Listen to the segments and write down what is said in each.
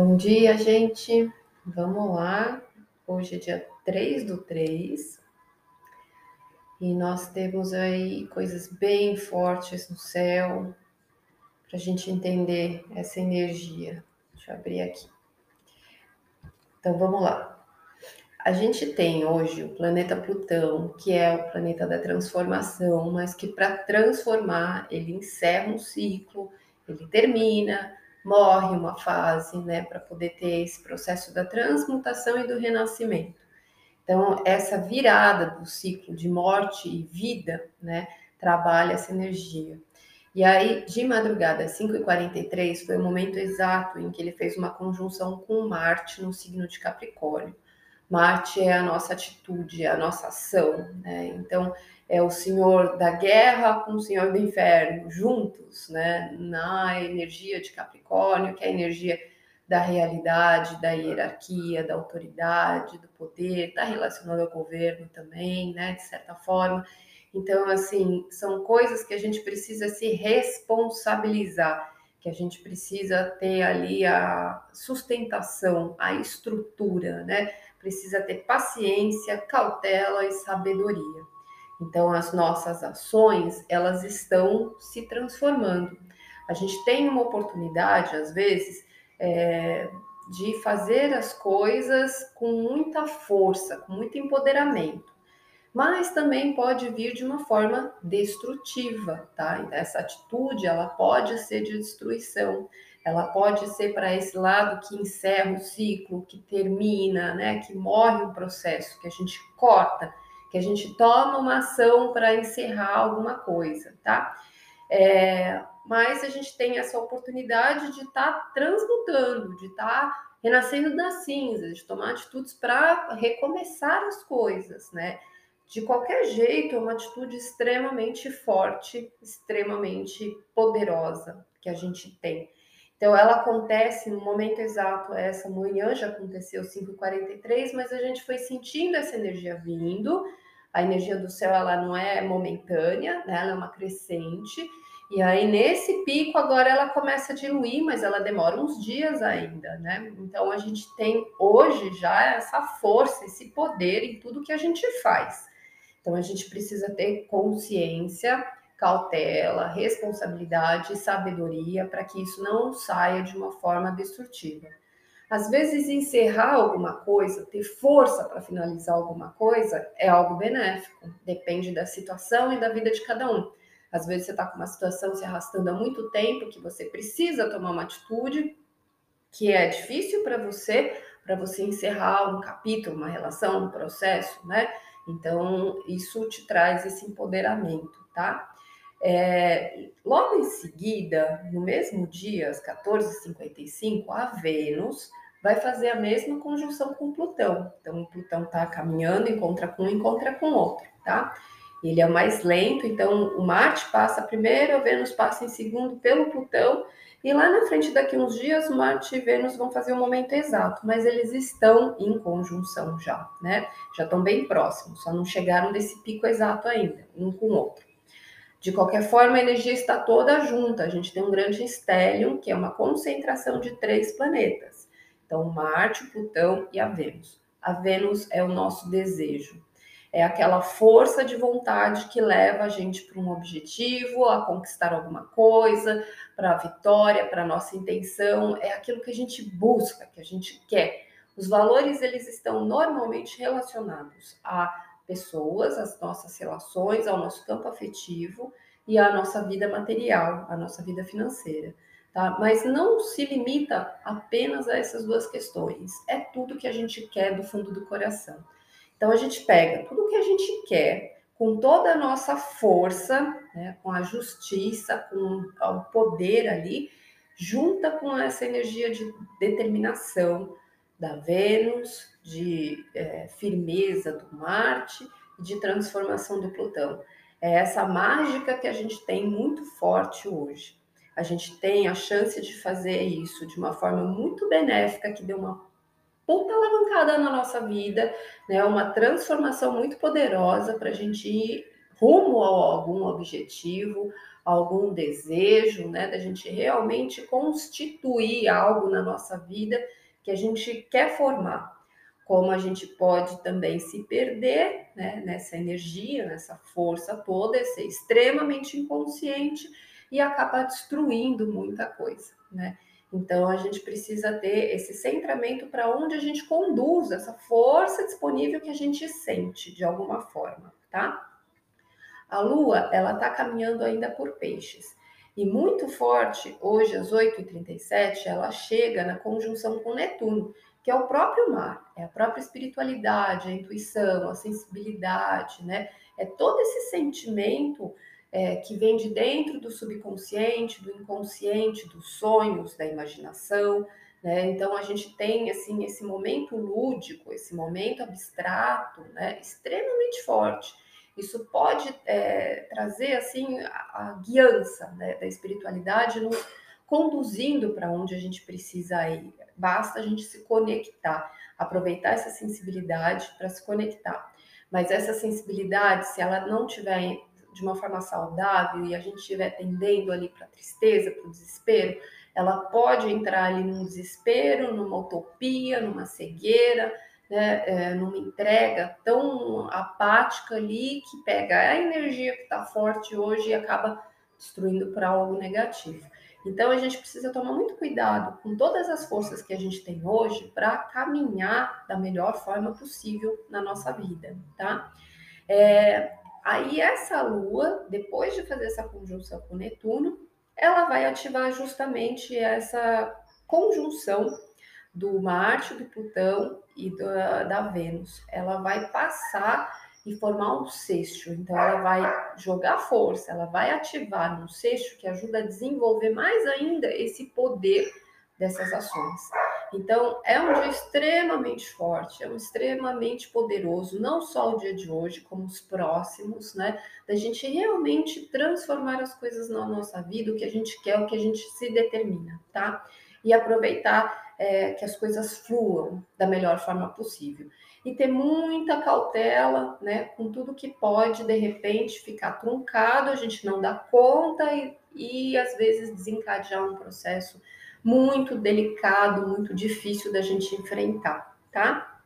Bom dia, gente. Vamos lá. Hoje é dia 3 do 3 e nós temos aí coisas bem fortes no céu para a gente entender essa energia. Deixa eu abrir aqui. Então vamos lá. A gente tem hoje o planeta Plutão, que é o planeta da transformação, mas que para transformar ele encerra um ciclo, ele termina, morre uma fase, né, para poder ter esse processo da transmutação e do renascimento. Então, essa virada do ciclo de morte e vida, né, trabalha essa energia. E aí, de madrugada, às 5h43, foi o momento exato em que ele fez uma conjunção com Marte no signo de Capricórnio. Marte é a nossa atitude, a nossa ação, né? Então, é o senhor da guerra com o senhor do inferno, juntos, né? Na energia de Capricórnio, que é a energia da realidade, da hierarquia, da autoridade, do poder, está relacionado ao governo também, né? De certa forma. Então, assim, são coisas que a gente precisa se responsabilizar, que a gente precisa ter ali a sustentação, a estrutura, né? Precisa ter paciência, cautela e sabedoria. Então, as nossas ações, elas estão se transformando. A gente tem uma oportunidade, às vezes, é, de fazer as coisas com muita força, com muito empoderamento. Mas também pode vir de uma forma destrutiva, tá? Então, essa atitude, ela pode ser de destruição, ela pode ser para esse lado que encerra o ciclo, que termina, né? Que morre o processo, que a gente corta que a gente toma uma ação para encerrar alguma coisa, tá? É, mas a gente tem essa oportunidade de estar tá transmutando, de estar tá renascendo das cinzas, de tomar atitudes para recomeçar as coisas, né? De qualquer jeito, é uma atitude extremamente forte, extremamente poderosa que a gente tem. Então, ela acontece no momento exato, essa manhã já aconteceu 5h43, mas a gente foi sentindo essa energia vindo. A energia do céu, ela não é momentânea, né? ela é uma crescente. E aí, nesse pico, agora ela começa a diluir, mas ela demora uns dias ainda, né? Então, a gente tem hoje já essa força, esse poder em tudo que a gente faz. Então, a gente precisa ter consciência cautela, responsabilidade e sabedoria para que isso não saia de uma forma destrutiva. Às vezes, encerrar alguma coisa, ter força para finalizar alguma coisa, é algo benéfico. Depende da situação e da vida de cada um. Às vezes, você está com uma situação se arrastando há muito tempo que você precisa tomar uma atitude que é difícil para você, para você encerrar um capítulo, uma relação, um processo, né? Então, isso te traz esse empoderamento, tá? É, logo em seguida, no mesmo dia, às 14h55, a Vênus vai fazer a mesma conjunção com Plutão. Então, o Plutão está caminhando, encontra com um, encontra com outro, tá? Ele é mais lento, então o Marte passa primeiro, a Vênus passa em segundo pelo Plutão, e lá na frente, daqui uns dias, Marte e Vênus vão fazer o momento exato, mas eles estão em conjunção já, né? Já estão bem próximos, só não chegaram desse pico exato ainda, um com o outro. De qualquer forma, a energia está toda junta. A gente tem um grande estélio, que é uma concentração de três planetas. Então, Marte, Plutão e a Vênus. A Vênus é o nosso desejo. É aquela força de vontade que leva a gente para um objetivo, a conquistar alguma coisa, para a vitória, para a nossa intenção. É aquilo que a gente busca, que a gente quer. Os valores, eles estão normalmente relacionados a pessoas, as nossas relações, ao nosso campo afetivo e à nossa vida material, à nossa vida financeira. Tá? Mas não se limita apenas a essas duas questões. É tudo que a gente quer do fundo do coração. Então a gente pega tudo que a gente quer com toda a nossa força, né, com a justiça, com o poder ali, junta com essa energia de determinação da Vênus, de é, firmeza do Marte e de transformação do Plutão. É essa mágica que a gente tem muito forte hoje. A gente tem a chance de fazer isso de uma forma muito benéfica, que deu uma puta alavancada na nossa vida, né? Uma transformação muito poderosa para a gente ir rumo a algum objetivo, algum desejo, né, da gente realmente constituir algo na nossa vida que a gente quer formar. Como a gente pode também se perder né, nessa energia, nessa força toda, ser extremamente inconsciente e acabar destruindo muita coisa, né? Então a gente precisa ter esse centramento para onde a gente conduz essa força disponível que a gente sente de alguma forma, tá? A Lua, ela está caminhando ainda por peixes. E muito forte, hoje às 8h37, ela chega na conjunção com Netuno, que é o próprio mar, é a própria espiritualidade, a intuição, a sensibilidade, né? É todo esse sentimento é, que vem de dentro do subconsciente, do inconsciente, dos sonhos, da imaginação. Né? Então a gente tem assim esse momento lúdico, esse momento abstrato, né? extremamente forte. Isso pode é, trazer assim a, a guiança né? da espiritualidade nos conduzindo para onde a gente precisa ir. Basta a gente se conectar, aproveitar essa sensibilidade para se conectar. Mas essa sensibilidade, se ela não tiver de uma forma saudável e a gente estiver tendendo ali para a tristeza, para o desespero, ela pode entrar ali num desespero, numa utopia, numa cegueira, né, é, numa entrega tão apática ali que pega a energia que está forte hoje e acaba destruindo para algo negativo. Então a gente precisa tomar muito cuidado com todas as forças que a gente tem hoje para caminhar da melhor forma possível na nossa vida, tá? É, Aí essa lua, depois de fazer essa conjunção com Netuno, ela vai ativar justamente essa conjunção do Marte, do Plutão e da, da Vênus. Ela vai passar e formar um sexto. Então, ela vai jogar força, ela vai ativar um sexto que ajuda a desenvolver mais ainda esse poder dessas ações. Então, é um dia extremamente forte, é um extremamente poderoso, não só o dia de hoje, como os próximos, né? Da gente realmente transformar as coisas na nossa vida, o que a gente quer, o que a gente se determina, tá? E aproveitar é, que as coisas fluam da melhor forma possível. E ter muita cautela, né, com tudo que pode, de repente, ficar truncado, a gente não dá conta e, e às vezes desencadear um processo muito delicado, muito difícil da gente enfrentar, tá?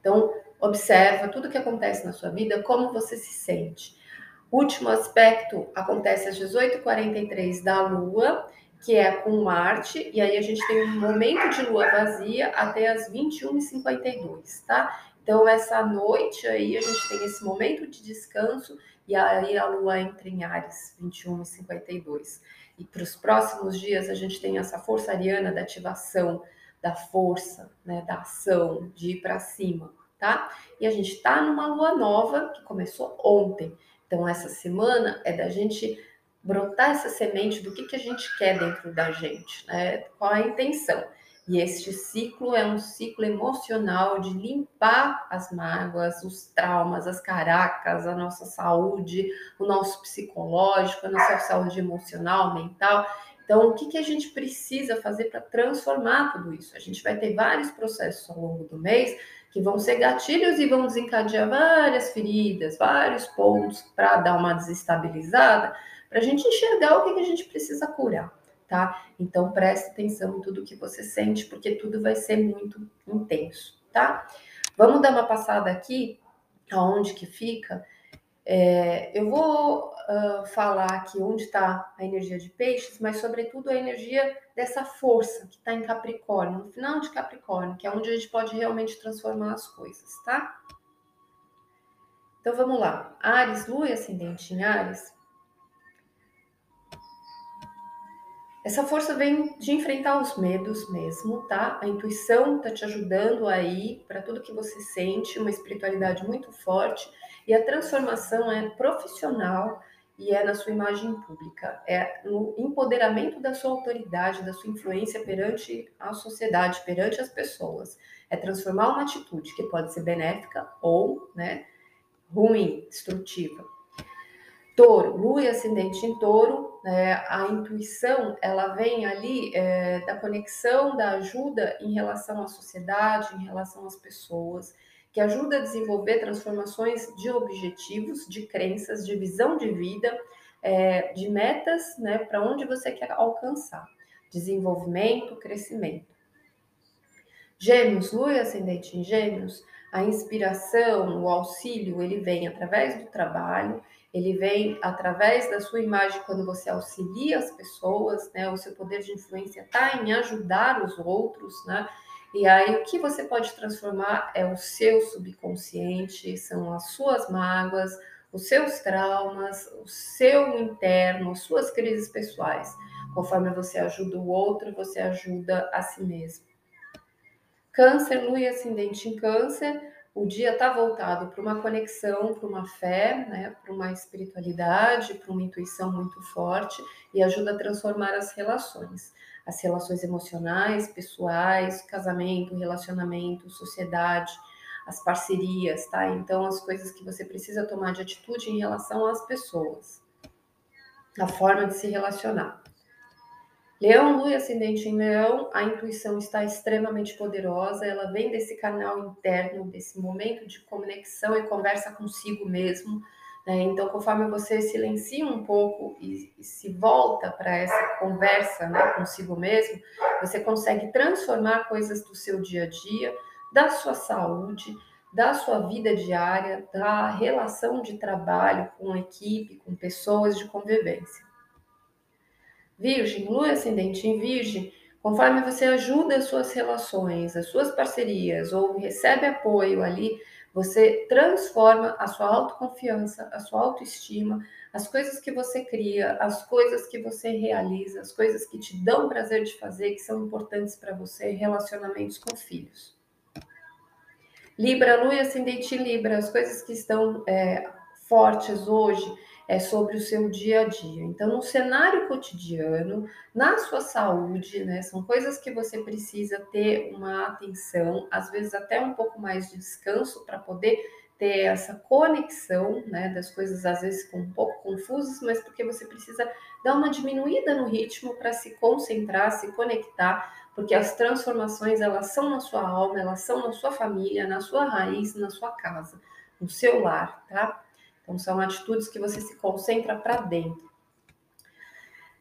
Então, observa tudo que acontece na sua vida, como você se sente. Último aspecto acontece às 18h43 da Lua, que é com Marte, e aí a gente tem um momento de lua vazia até as 21h52, tá? Então, essa noite aí, a gente tem esse momento de descanso, e aí a lua entra em Ares, 21h52. E para os próximos dias a gente tem essa força ariana da ativação, da força, né, da ação, de ir para cima, tá? E a gente está numa lua nova que começou ontem. Então essa semana é da gente brotar essa semente do que, que a gente quer dentro da gente, né? Qual a intenção? E este ciclo é um ciclo emocional de limpar as mágoas, os traumas, as caracas, a nossa saúde, o nosso psicológico, a nossa saúde emocional, mental. Então, o que, que a gente precisa fazer para transformar tudo isso? A gente vai ter vários processos ao longo do mês que vão ser gatilhos e vão desencadear várias feridas, vários pontos para dar uma desestabilizada, para a gente enxergar o que, que a gente precisa curar tá? Então preste atenção em tudo que você sente, porque tudo vai ser muito intenso, tá? Vamos dar uma passada aqui, aonde que fica. É, eu vou uh, falar aqui onde está a energia de peixes, mas sobretudo a energia dessa força que está em Capricórnio, no final de Capricórnio, que é onde a gente pode realmente transformar as coisas, tá? Então vamos lá. Ares, Lua e ascendente em Ares Essa força vem de enfrentar os medos mesmo, tá? A intuição tá te ajudando aí para tudo que você sente, uma espiritualidade muito forte e a transformação é profissional e é na sua imagem pública, é no empoderamento da sua autoridade, da sua influência perante a sociedade, perante as pessoas. É transformar uma atitude que pode ser benéfica ou, né, ruim, destrutiva. Touro, lua e ascendente em touro, né, a intuição ela vem ali é, da conexão, da ajuda em relação à sociedade, em relação às pessoas, que ajuda a desenvolver transformações de objetivos, de crenças, de visão de vida, é, de metas, né, para onde você quer alcançar. Desenvolvimento, crescimento. Gêmeos, lua e ascendente em gêmeos, a inspiração, o auxílio, ele vem através do trabalho, ele vem através da sua imagem quando você auxilia as pessoas, né? O seu poder de influência está em ajudar os outros, né? E aí o que você pode transformar é o seu subconsciente, são as suas mágoas, os seus traumas, o seu interno, as suas crises pessoais. Conforme você ajuda o outro, você ajuda a si mesmo. Câncer, lua e ascendente em câncer, o dia está voltado para uma conexão, para uma fé, né, para uma espiritualidade, para uma intuição muito forte e ajuda a transformar as relações. As relações emocionais, pessoais, casamento, relacionamento, sociedade, as parcerias, tá? Então, as coisas que você precisa tomar de atitude em relação às pessoas, a forma de se relacionar. Leão, Lua e Ascendente em Leão, a intuição está extremamente poderosa, ela vem desse canal interno, desse momento de conexão e conversa consigo mesmo. Né? Então, conforme você silencia um pouco e, e se volta para essa conversa né, consigo mesmo, você consegue transformar coisas do seu dia a dia, da sua saúde, da sua vida diária, da relação de trabalho com equipe, com pessoas de convivência. Virgem, lua ascendente em Virgem, conforme você ajuda as suas relações, as suas parcerias ou recebe apoio ali, você transforma a sua autoconfiança, a sua autoestima, as coisas que você cria, as coisas que você realiza, as coisas que te dão prazer de fazer, que são importantes para você, relacionamentos com filhos. Libra, lua e ascendente Libra, as coisas que estão é, fortes hoje, é sobre o seu dia a dia. Então, no cenário cotidiano, na sua saúde, né, são coisas que você precisa ter uma atenção, às vezes até um pouco mais de descanso para poder ter essa conexão, né, das coisas às vezes um pouco confusas, mas porque você precisa dar uma diminuída no ritmo para se concentrar, se conectar, porque as transformações elas são na sua alma, elas são na sua família, na sua raiz, na sua casa, no seu lar, tá? Então, são atitudes que você se concentra para dentro.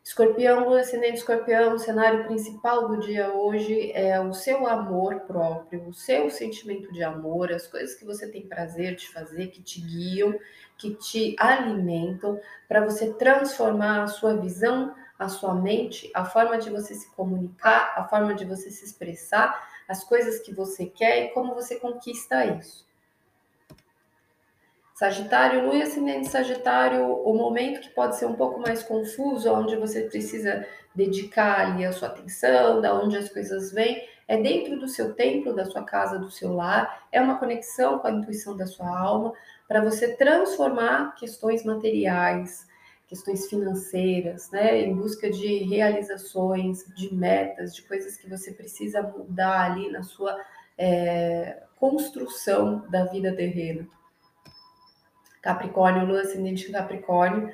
Escorpião, lua ascendente escorpião, o cenário principal do dia hoje é o seu amor próprio, o seu sentimento de amor, as coisas que você tem prazer de fazer, que te guiam, que te alimentam, para você transformar a sua visão, a sua mente, a forma de você se comunicar, a forma de você se expressar, as coisas que você quer e como você conquista isso. Sagitário, Lua e Ascendente Sagitário, o momento que pode ser um pouco mais confuso, onde você precisa dedicar ali a sua atenção, da onde as coisas vêm, é dentro do seu templo, da sua casa, do seu lar, é uma conexão com a intuição da sua alma, para você transformar questões materiais, questões financeiras, né, em busca de realizações, de metas, de coisas que você precisa mudar ali na sua é, construção da vida terrena. Capricórnio, Lua ascendente Capricórnio,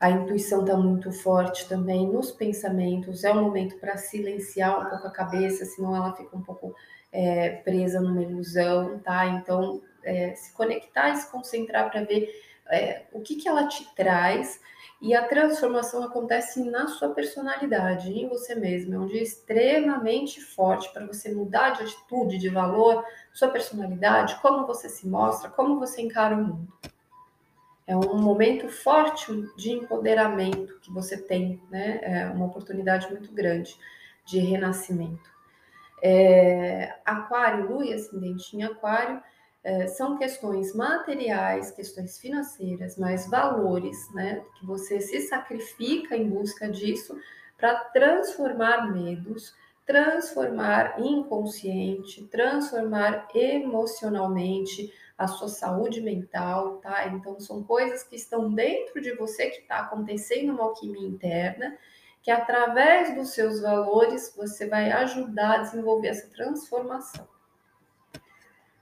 a intuição está muito forte também nos pensamentos. É um momento para silenciar um pouco a cabeça, senão ela fica um pouco é, presa numa ilusão, tá? Então, é, se conectar e se concentrar para ver é, o que, que ela te traz. E a transformação acontece na sua personalidade, em você mesmo. É um dia extremamente forte para você mudar de atitude, de valor, sua personalidade, como você se mostra, como você encara o mundo. É um momento forte de empoderamento que você tem, né? É uma oportunidade muito grande de renascimento. É, aquário, Lua e ascendente em Aquário é, são questões materiais, questões financeiras, mas valores, né? Que você se sacrifica em busca disso para transformar medos, transformar inconsciente, transformar emocionalmente, a sua saúde mental, tá? Então, são coisas que estão dentro de você, que está acontecendo uma alquimia interna, que através dos seus valores você vai ajudar a desenvolver essa transformação.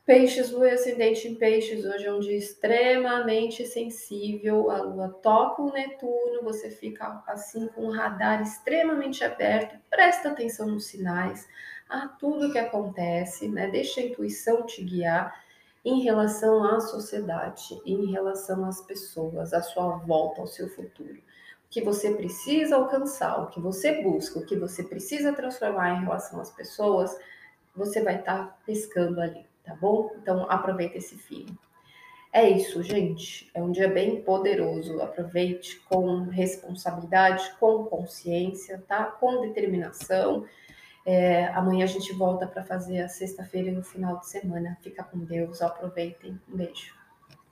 Peixes, lua ascendente em peixes, hoje é um dia extremamente sensível, a lua toca o Netuno, você fica assim com o radar extremamente aberto, presta atenção nos sinais, a tudo que acontece, né? Deixa a intuição te guiar em relação à sociedade, em relação às pessoas, à sua volta, ao seu futuro. que você precisa alcançar, o que você busca, o que você precisa transformar em relação às pessoas, você vai estar tá pescando ali, tá bom? Então aproveita esse filho. É isso, gente. É um dia bem poderoso. Aproveite com responsabilidade, com consciência, tá? Com determinação. É, amanhã a gente volta para fazer a sexta-feira e o final de semana. Fica com Deus. Aproveitem. Um beijo.